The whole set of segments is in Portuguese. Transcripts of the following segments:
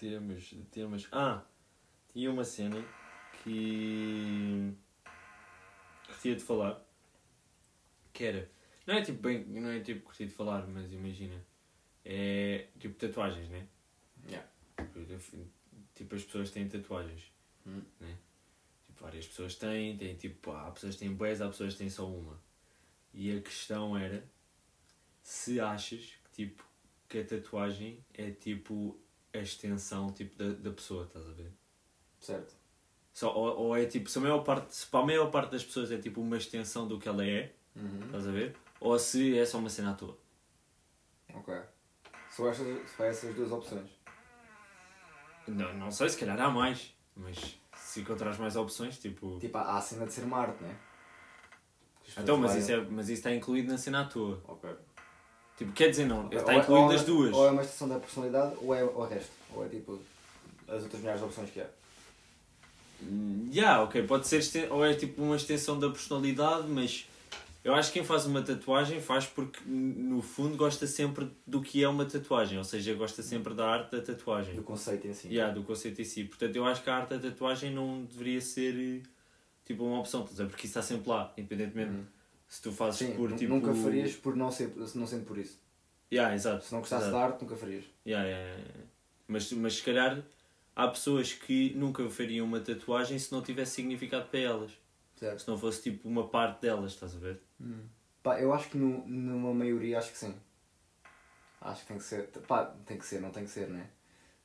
temas, temas. Ah! Tinha uma cena que. Curtia de falar. Que era. Não é tipo bem. Não é tipo curtia de falar, mas imagina. É tipo tatuagens, né? Yeah. Tipo, as pessoas têm tatuagens. Hum. Né? Tipo, várias pessoas têm, têm tipo, há pessoas que têm boas, há pessoas que têm só uma. E a questão era se achas que tipo que a tatuagem é tipo a extensão tipo, da, da pessoa, estás a ver? Certo. Só, ou, ou é tipo, se, a maior parte, se para a maior parte das pessoas é tipo uma extensão do que ela é, Uhum. estás a ver? Ou se é só uma cena à toa. Ok. Só essas, só essas duas opções. Não, não sei, se calhar há mais, mas se encontrares mais opções, tipo. Tipo, há a cena de ser uma arte, né? Então, mas isso, é, mas isso está incluído na cena à toa. Ok. Tipo, quer dizer, não, Ok, está é- incluído é- nas duas. Ou é uma extensão da personalidade ou é o resto. Ou é tipo as outras milhares de opções que há. Hum, Yeah, ok, pode ser ou é tipo uma extensão da personalidade, mas eu acho que quem faz uma tatuagem faz porque no fundo gosta sempre do que é uma tatuagem, ou seja, gosta sempre da arte da tatuagem. Do conceito em si. Yeah, do conceito em si. Portanto, eu acho que a arte da tatuagem não deveria ser tipo uma opção, porque isso está sempre lá, independentemente Uhum. Se tu fazes Sim, por tipo. nunca farias por não, ser, não sendo por isso. Yeah, exato. Se não gostasse exato. de arte, nunca farias. Yeah, yeah, yeah. Mas, mas se calhar há pessoas que nunca fariam uma tatuagem se não tivesse significado para elas. Certo. Se não fosse tipo uma parte delas, estás a ver? Pá, eu acho que no, numa maioria acho que sim. Acho que tem que ser. Pá, tem que ser, não tem que ser, né?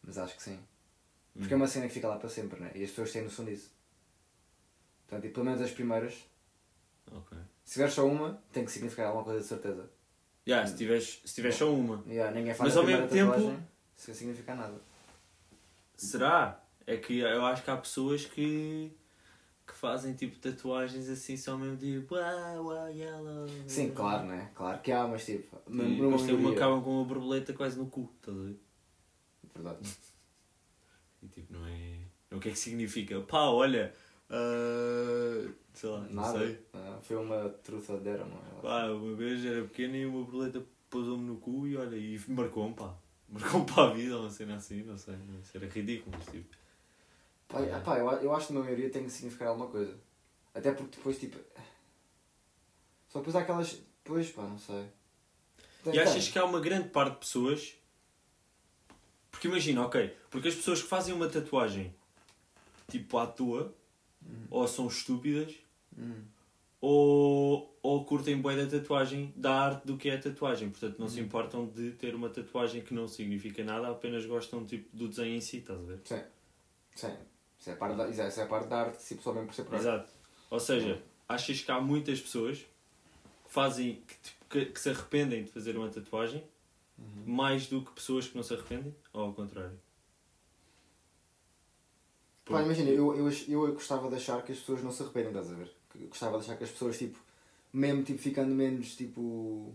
Mas acho que sim. Porque é uma cena que fica lá para sempre, né? E as pessoas têm noção disso. Portanto, e pelo menos as primeiras, Ok. se tiver só uma, tem que significar alguma coisa de certeza. Yeah, se tiveres, se tiveres só uma. Yeah, ninguém faz Mas ao mesmo tempo- tatuagem sem significar nada. Será? É que eu acho que há pessoas que, que fazem tipo tatuagens assim só mesmo tipo uau, uau, yellow. Sim, claro, né? Claro que há, mas tipo. E depois tem uma acabam com uma borboleta quase no cu, estás a ver? Verdade. E tipo, não é. O que é que significa? Pá, olha. ah, sei lá, não Nada. sei. Ah, foi uma dare, não é? Pá, uma vez era pequena e uma borboleta pousou-me no cu e olha, e marcou-me, pá. Marcou-me para a vida, uma cena assim, não sei. Isso era ridículo, mas tipo. Pá, Yeah. pá, eu, eu acho que na maioria tem que significar alguma coisa. Até porque depois, tipo. Só depois há aquelas. Depois, pá, não sei. Tem- E achas tem. que há uma grande parte de pessoas. Porque imagina, ok, porque as pessoas que fazem uma tatuagem tipo à toa, ou são estúpidas, Hum. ou, ou curtem bem da tatuagem, da arte do que é a tatuagem. Portanto, não se importam de ter uma tatuagem que não significa nada, apenas gostam tipo, do desenho em si, estás a ver? Sim. Sim. Isso é parte da, isso é- isso é parte da arte, mesmo por ser arte. Exato. Ou seja, achas que há muitas pessoas que fazem que, tipo, que, que se arrependem de fazer uma tatuagem mais do que pessoas que não se arrependem? Ou ao contrário? Pá, imagina, eu, eu, eu gostava de achar que as pessoas não se arrependem, estás a ver? Gostava de achar que as pessoas, tipo, mesmo tipo, ficando menos, tipo,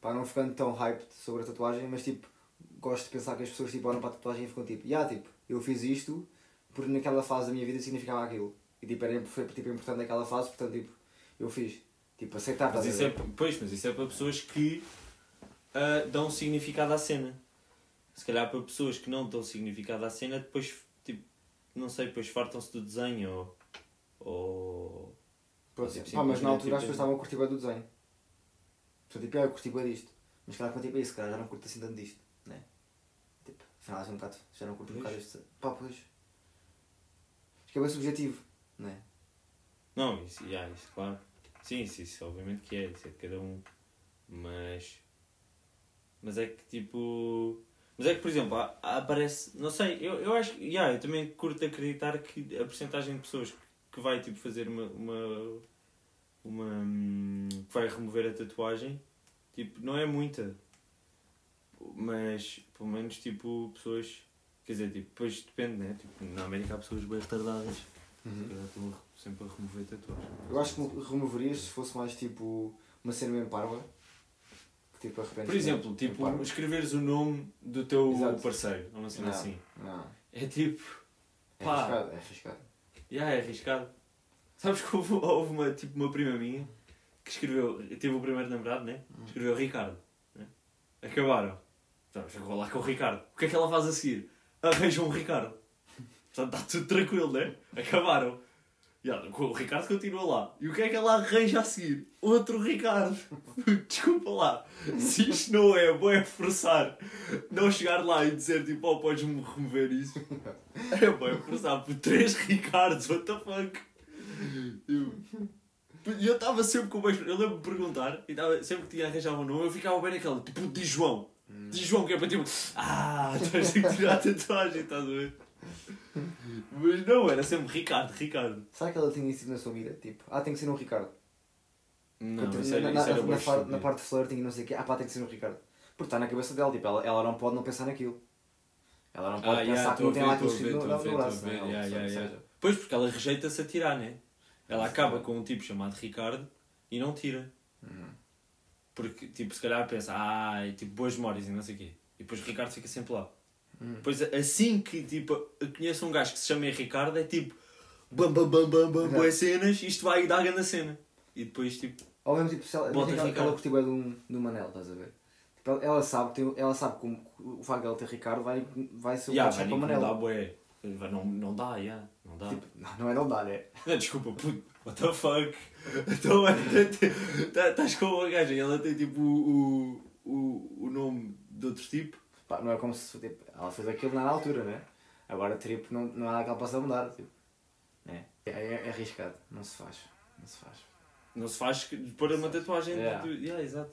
pá, não ficando tão hyped sobre a tatuagem, mas tipo, gosto de pensar que as pessoas tipo, olham para a tatuagem e ficam tipo, yeah, tipo, eu fiz isto porque naquela fase da minha vida significava aquilo. E tipo, era foi, tipo, importante naquela fase, portanto, tipo, eu fiz. Tipo, aceitar, Mas isso é, pois, mas isso é para pessoas que ah, dão significado à cena. Se calhar para pessoas que não dão significado à cena, depois, tipo, não sei, depois fartam-se do desenho ou. ou... Pronto, Tipo, pá, mas na altura as simplesmente, pessoas estavam a curtir bem do desenho. Portanto, tipo, ah, eu curti bem disto. Mas calhar quando tipo, isso, calhar já não curto assim tanto disto, né? Tipo, afinal assim um bocado, já não curto um bocado este. Pá, pois. Acho que é bem subjetivo, né? Não, isso, yeah, isso, claro. Sim, isso, isso obviamente que é, isso é de cada um. Mas. Mas é que tipo. Mas é que, por exemplo, aparece. Não sei, eu, eu acho que. Yeah, eu também curto acreditar que a porcentagem de pessoas que vai tipo fazer uma. uma, uma hum, que vai remover a tatuagem, tipo, não é muita. Mas, pelo menos, tipo, pessoas. Quer dizer, tipo, depois depende, né? Tipo, na América há pessoas bem retardadas. Calhar estão sempre a remover tatuagens. Eu acho que removerias se fosse mais tipo uma cena mesmo parva. Que tipo. Por exemplo, tipo, escreveres o nome do teu Exato. parceiro, ou uma cena Não. assim. Não, É tipo, é Pá. arriscado, é arriscado. Já é arriscado. Sabes que houve, houve uma, tipo, uma prima minha que escreveu, teve o primeiro namorado, né? Hum. Escreveu Ricardo. Né? Acabaram. Então, chegou lá com o Ricardo. O que é que ela faz a seguir? Arranja um Ricardo. Portanto, está tudo tranquilo, né? Acabaram. Com o Ricardo continua lá. E o que é que ela arranja a seguir? Outro Ricardo. Desculpa lá. Se isto não é bom é forçar. Não chegar lá e dizer tipo, oh, podes-me remover isso. É bom é forçar por três Ricardos. What the fuck? E eu estava sempre com mais. Eu lembro-me de perguntar, e tava, sempre que tinha arranjado um nome, eu ficava bem naquela, tipo, de João. De João, que é para tipo, ah, estás a tirar a tatuagem, estás a ver? Mas não, era sempre Ricardo, Ricardo. Será que ela tinha isso na sua vida? Tipo, ah, tem que ser um Ricardo. Não, Porque isso era, na, isso era na, na, par- estúpido. na parte de flirting e não sei o quê, ah pá, tem que ser um Ricardo. Porque está na cabeça dela, tipo, ela, ela não pode não pensar naquilo. Ela não pode Ah, pensar yeah, que não tem lá aquilo escrito no, no estou a ver, braço. né? yeah, yeah, Pois, porque ela rejeita-se a tirar, né? Ela acaba com um tipo chamado Ricardo e não tira. Uhum. Porque, tipo, se calhar pensa, ah, é tipo boas memórias e não sei o quê. E depois o Ricardo fica sempre lá. Hum. Depois, assim que, tipo, conheço um gajo que se chama Ricardo, é tipo, bam, bam, bam, bam, bam, boas cenas, isto vai dar grande cena. E depois, tipo, Ou mesmo tipo, se ela, imagina ela ficar. curtiu é de de um Manel, estás a ver? Tipo, ela, ela sabe, tem, ela sabe que o- o facto de ela ter Ricardo vai, vai ser um yeah, vai para o Manel. bué. Vai, Não, não dá, yeah, não dá. Tipo, não, não é não dá, né? Não, desculpa, puto, what the fuck? Então, tá- estás com uma gaja e ela tem tipo o, o, o nome de outro tipo. Pá, não é como se tipo, ela fez aquilo na altura, né? Agora tipo, não, não há nada que ela possa mudar. Tipo. É, é, é arriscado, não se faz. Não se faz. Não se faz que- pôr uma tatuagem. Yeah. Do, yeah, exato.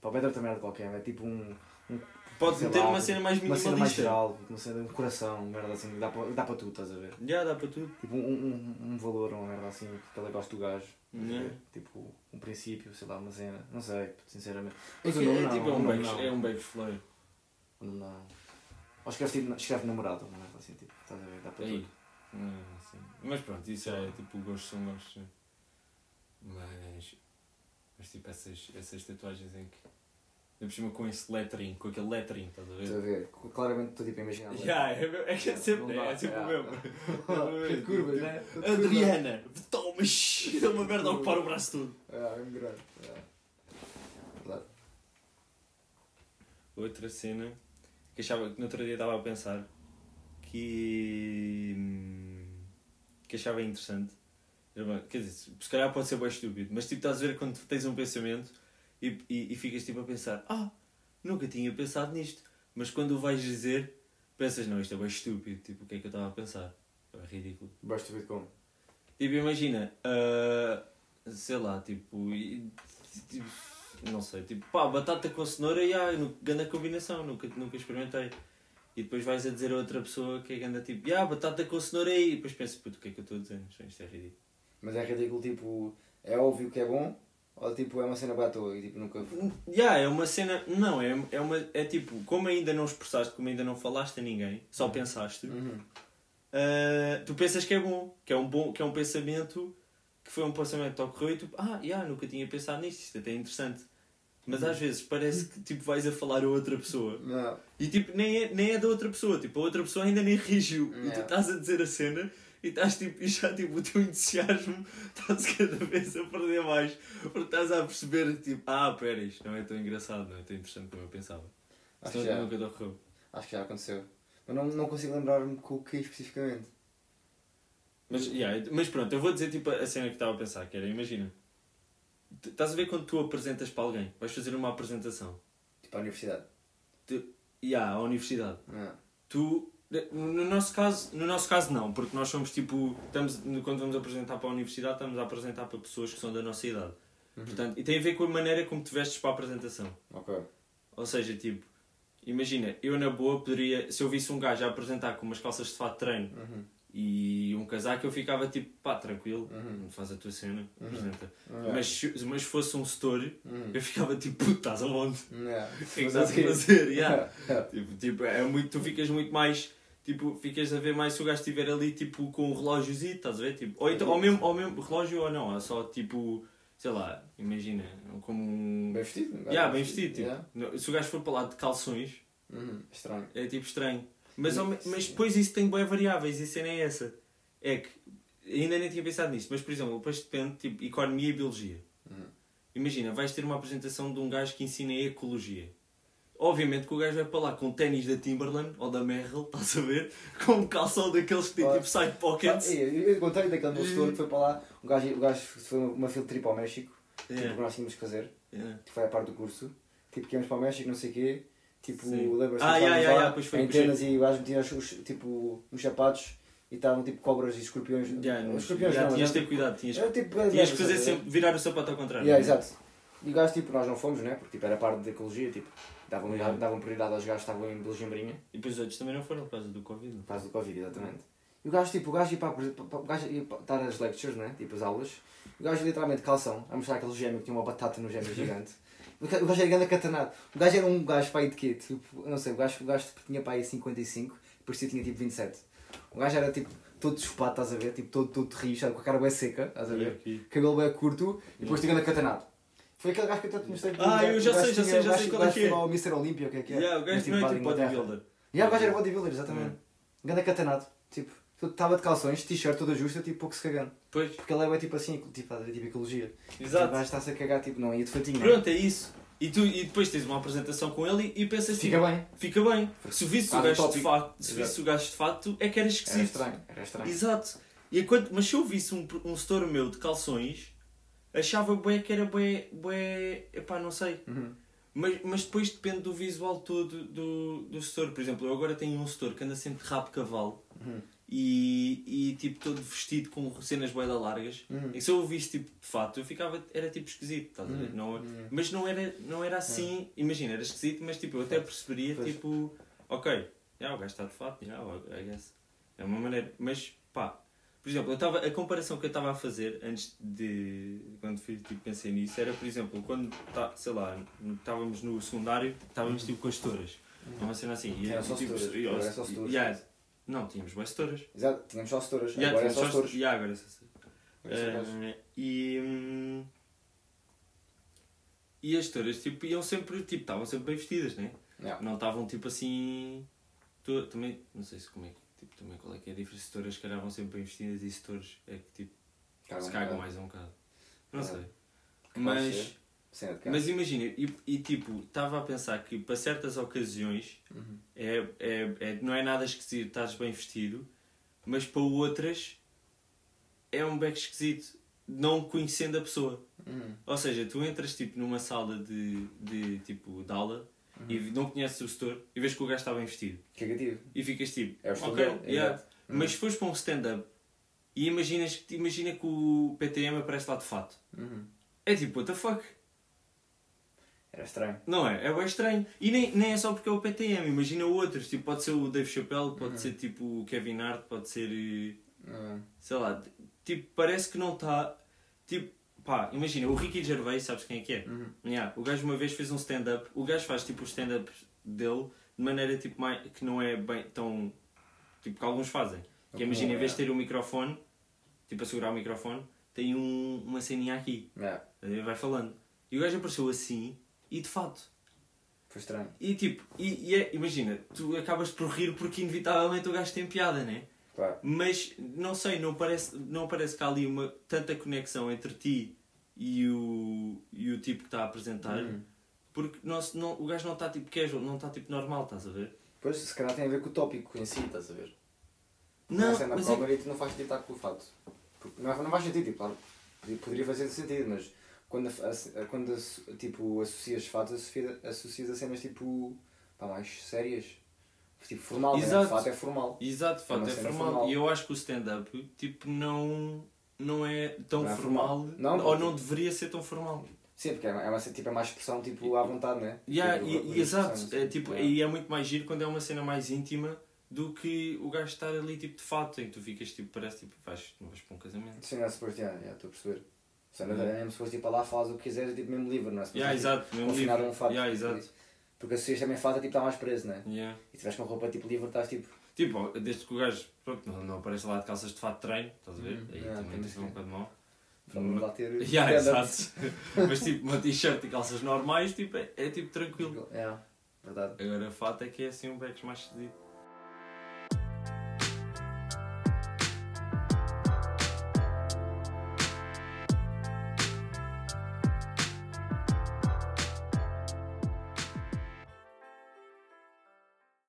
Para o Pedro também era de qualquer, é tipo um. um Pode ter lá, uma cena mais Uma cena mais minimalista. geral, uma cena, um coração, uma merda assim, dá para, dá para tudo, estás a ver? Já dá para tudo. Tipo um, um, um valor, uma merda assim, que ela gosta do gajo. a? Yeah. Tipo um princípio, sei lá, uma cena. Não sei, sinceramente. É, Mas que é não, tipo é o um nome bags, não. é um flare. O nome não. Ou escreve, tipo, escreve namorado, uma merda assim, tipo, estás a ver? Dá para tudo. Não, assim. Mas pronto, isso é tipo gostos são gostos. Mas. Mas tipo essas, essas tatuagens em que. Eu por cima com esse lettering, com aquele lettering, estás a ver? Estás a ver? Claramente estou tipo a imaginar. Yeah, é, é que é sempre, Não dá, é sempre o mesmo. Que curvas, né? Adriana, toma, shh, é uma merda a ocupar o braço todo. É, é um grande. É. Verdade. Outra cena que achava que no outro dia estava a pensar que. que achava interessante. Bem- Quer dizer, se calhar pode ser bem estúpido, mas tipo, estás a ver quando tens um pensamento e, e, e ficas tipo a pensar: Ah, nunca tinha pensado nisto. Mas quando o vais dizer, pensas: Não, isto é bem estúpido. Tipo, o que é que eu estava a pensar? É ridículo. Basta ver como. Tipo, imagina, ah, sei lá, tipo, e- tipo, não sei, tipo, pá, batata com cenoura, e ah, grande combinação, nunca, nunca experimentei. E depois vais a dizer a outra pessoa que é ganda tipo, ah, batata com cenoura aí, e depois pensas, puto, o que é que eu estou a dizer? Isto- Isto é ridículo. Mas é ridículo, tipo, é óbvio que é bom, ou tipo, é uma cena boa à toa e tipo, nunca. Yeah, é uma cena, não, é, é, uma, é tipo, como ainda não expressaste, como ainda não falaste a ninguém, só pensaste, Uhum. ah, tu pensas que é bom, que é um bom, que é um pensamento que foi um pensamento que te ocorreu e tu, ah, yeah, nunca tinha pensado nisto, isto até é interessante. Mas às vezes parece que tipo vais a falar a outra pessoa Não. e tipo nem é, nem é da outra pessoa, tipo a outra pessoa ainda nem reagiu e tu estás a dizer a cena e estás tipo, e já tipo o teu entusiasmo está-se cada vez a perder mais porque estás a perceber tipo, ah, pera, isto não é tão engraçado, não é tão interessante como eu pensava. Acho que já, nunca acho que já aconteceu. Mas não, não consigo lembrar-me com o que especificamente. Mas, yeah, mas pronto, eu vou dizer tipo a cena que estava a pensar, que era, imagina, estás a ver quando tu apresentas para alguém, vais fazer uma apresentação, Tipo, à universidade. e yeah, à universidade, Não. tu, no nosso caso, no nosso caso não, porque nós somos tipo, estamos, quando vamos apresentar para a universidade, estamos a apresentar para pessoas que são da nossa idade. Uhum. Portanto, e tem a ver com a maneira como te vestes para a apresentação. Ok. Ou seja, tipo, imagina, eu na boa poderia, se eu visse um gajo a apresentar com umas calças de fato de treino Uhum. e um casaco, eu ficava tipo, pá, tranquilo, Uhum. faz a tua cena, Uhum. apresenta. Yeah. Mas, se- mas se fosse um story, Uhum. eu ficava tipo, puto, estás aonde? Yeah. O que é estás a fazer? Yeah. Yeah. Tipo, tipo, é muito, tu ficas muito mais, tipo, ficas a ver mais se o gajo estiver ali, tipo, com um relógiozinho, estás a ver? Tipo, ou, então, ou, mesmo, ou mesmo relógio ou não, é só tipo, sei lá, imagina, como um... Bem vestido? um gajo Yeah, bem vestido, tipo. Yeah. Se o gajo for para lá de calções, Uhum. Estranho. é tipo estranho. Mas, mas depois isso tem boas variáveis e a cena é essa. É que, ainda nem tinha pensado nisso, mas por exemplo, depois depende, tipo, economia e biologia. Uhum. Imagina, vais ter uma apresentação de um gajo que ensina ecologia. obviamente que o gajo vai para lá com ténis da Timberland ou da Merrell, estás a ver? Com um calção daqueles que tem tipo side pockets. Ah, Eu, eu contei daquele meu setor que foi para lá, o gajo, o gajo foi uma, field trip ao México, tipo, Yeah, que nós tínhamos que fazer, yeah. que foi a parte do curso, tipo, que íamos para o México, não sei o quê, tipo, Sim. lembras-te, Ah, yeah, yeah, yeah, em foi. e o gajo metia os, os- tipo, uns sapatos e estavam tipo cobras e escorpiões, Yeah, os escorpiões yeah, não, tinhas de ter cuidado, tinhas, era tipo, tinhas que fazer sempre, virar o sapato ao contrário. Yeah, exato. E o gajo, tipo, nós não fomos, né? Porque tipo, era parte da ecologia, tipo, davam, Yeah. davam prioridade aos gajos que estavam em Belgimbrinha, E depois os outros também não foram por causa do Covid. por causa do Covid, exatamente. E o gajo, tipo, o gajo ia para, para, o gajo ia para dar as lectures, né? Tipo, as aulas. O gajo literalmente calção, a mostrar aquele gêmeo que tinha uma batata no gêmeo gigante. O ga- o gajo era grande acatanado. O gajo era um gajo pai de quê? Tipo, não sei, o gajo, o gajo tipo, tinha pai 55, parecia tinha tipo 27. O gajo era tipo todo chupado, estás a ver? Tipo, todo, todo sabe? com a cara bem seca, estás a ver? Cabelo bem curto e depois tinha acatanado. Foi aquele gajo que eu até te mostrei. Ah, eu já O gajo sei, já sei, já o sei qual o é que é. ao Mr. Olympia, o que é que é? Yeah, o gajo Mas, não é tipo bodybuilder. Yeah, o gajo era bodybuilder, exatamente. Ganda acatanado. Tipo, estava de calções, t-shirt toda justa, tipo, pouco se cagando. Pois, Porque ele é tipo assim, tipo, tipo ecologia. O exato. gajo está-se a cagar, tipo, não, ia de fatinho. não. Pronto, é isso. E, tu, e depois tens uma apresentação com ele e, e pensas Fica tipo, bem. fica bem. Se visse o gajo de facto, se visse o gajo de facto, é que era Era esquisito. estranho, era estranho. Exato. E enquanto, mas se eu visse um, um store meu de calções, achava bué que era bué, bué, epá, não sei. Uhum. Mas, mas depois depende do visual todo do, do store. Por exemplo, eu agora tenho um store que anda sempre de rabo cavalo Uhum. E, e tipo todo vestido com cenas bué largas. Uhum. E se eu visse tipo de fato, eu ficava, era tipo esquisito, estás a ver? Uhum. Não, Uhum. mas não era, não era assim, imagina, era esquisito, mas tipo, eu até perceberia, Pois. tipo, ok, já, o gajo está de fato, já, I guess. É uma maneira, mas pá, por exemplo, eu tava, a comparação que eu estava a fazer antes de, quando fui, tipo, pensei nisso, era, por exemplo, quando, tá, sei lá, estávamos no secundário, estávamos tipo com as touras, é uma cena assim, e, Era só tipo, só setouras. Não, tínhamos boas touras. Exato, tínhamos só setouras. Yeah, Agora é só setouras. yeah, agora é só Agora é só setouras. eh, e, hum, e as touras tipo, iam sempre, tipo, estavam sempre bem vestidas, né? Yeah. Não estavam tipo assim. to- também, não sei se como é que, tipo, também qual é que é a diferença. Setouras se calhar vão sempre bem vestidas e setores é que tipo, Caga se um cagam bocado. mais um bocado. Não É. sei. Mas, casa. mas imagina, e, e tipo, estava a pensar que para certas ocasiões Uhum. é, é, é, não é nada esquisito, estás bem vestido, mas para outras é um beco esquisito, não conhecendo a pessoa. Uhum. Ou seja, tu entras tipo numa sala de, de tipo de aula Uhum. e não conheces o setor e vês que o gajo está bem vestido Cagativo. e ficas tipo, É o ok, dele, yeah. exato. mas se fores para um stand-up e imaginas, imagina que o PTM aparece lá de fato, Uhum. é tipo, what the fuck? Era estranho. Não é? É bem estranho. E nem, nem é só porque é o PTM, imagina outros, tipo, pode ser o Dave Chappelle, pode Uhum. ser tipo o Kevin Hart, pode ser, eh, Uhum. sei lá, tipo, parece que não está, tipo, pá, imagina, o Ricky Gervais, sabes quem é que é? Uhum. Yeah, o gajo uma vez fez um stand-up, o gajo faz tipo o stand-up dele de maneira tipo mais, que não é bem tão, tipo, que alguns fazem. Que imagina, em vez é. de ter o microfone, tipo, a segurar o microfone, tem um, uma ceninha aqui, Yeah. Vai falando. E o gajo apareceu assim, e de fato. Foi estranho. E tipo, e, e é- imagina, tu acabas por rir porque inevitavelmente o gajo tem piada, né? Claro. Mas não sei, não parece, não parece que há ali uma tanta conexão entre ti e o, e o tipo que está a apresentar, Uhum. porque não, não, o gajo não está tipo casual, não está tipo normal, estás a ver? Pois, se calhar tem a ver com o tópico em si, estás a ver? Não, é na mas prova é, e tu não faz sentido estar com o fato. Porque não, não faz sentido, tipo, claro, poderia fazer sentido, mas quando, a- a- quando a- tipo, associas fatos, associa- associas a cenas tipo, pá, mais sérias. Tipo, formal, né? Exato. fato é formal. exato, É uma facto, é cena formal. formal. E eu acho que o stand-up, tipo, não, não é tão Não é formal, formal. Não, ou porque- não deveria ser tão formal. Sim, porque é, uma- é, uma, tipo, é mais expressão tipo, à vontade, né? Yeah, Tipo, e, e exato, é, assim. tipo, Yeah. e é muito mais giro quando é uma cena mais íntima do que o gajo estar ali tipo de fato, em que tu ficas tipo, parece tipo, vais, não vais para um casamento. Sim, é suposto, yeah, estou a perceber. Se não é mesmo suposto ir para lá, faz o que quiseres, é tipo mesmo livre, não é? Yeah, tipo, exato, mesmo livre. um fato. Yeah, exato. Porque associas também fato, é tipo, está mais preso, né? Yeah. E se estiveres com roupa tipo livre, estás tipo. Tipo, desde que o gajo pronto, não, não aparece lá de calças de fato de treino, estás a ver? Uhum. Aí Yeah, também também fica um sim. bocado mau. Vamos lá ter. Yeah, exato. Mas tipo, uma t-shirt e calças normais tipo, é, é tipo tranquilo. É, verdade. Agora fato é que é assim um becos mais esquisito.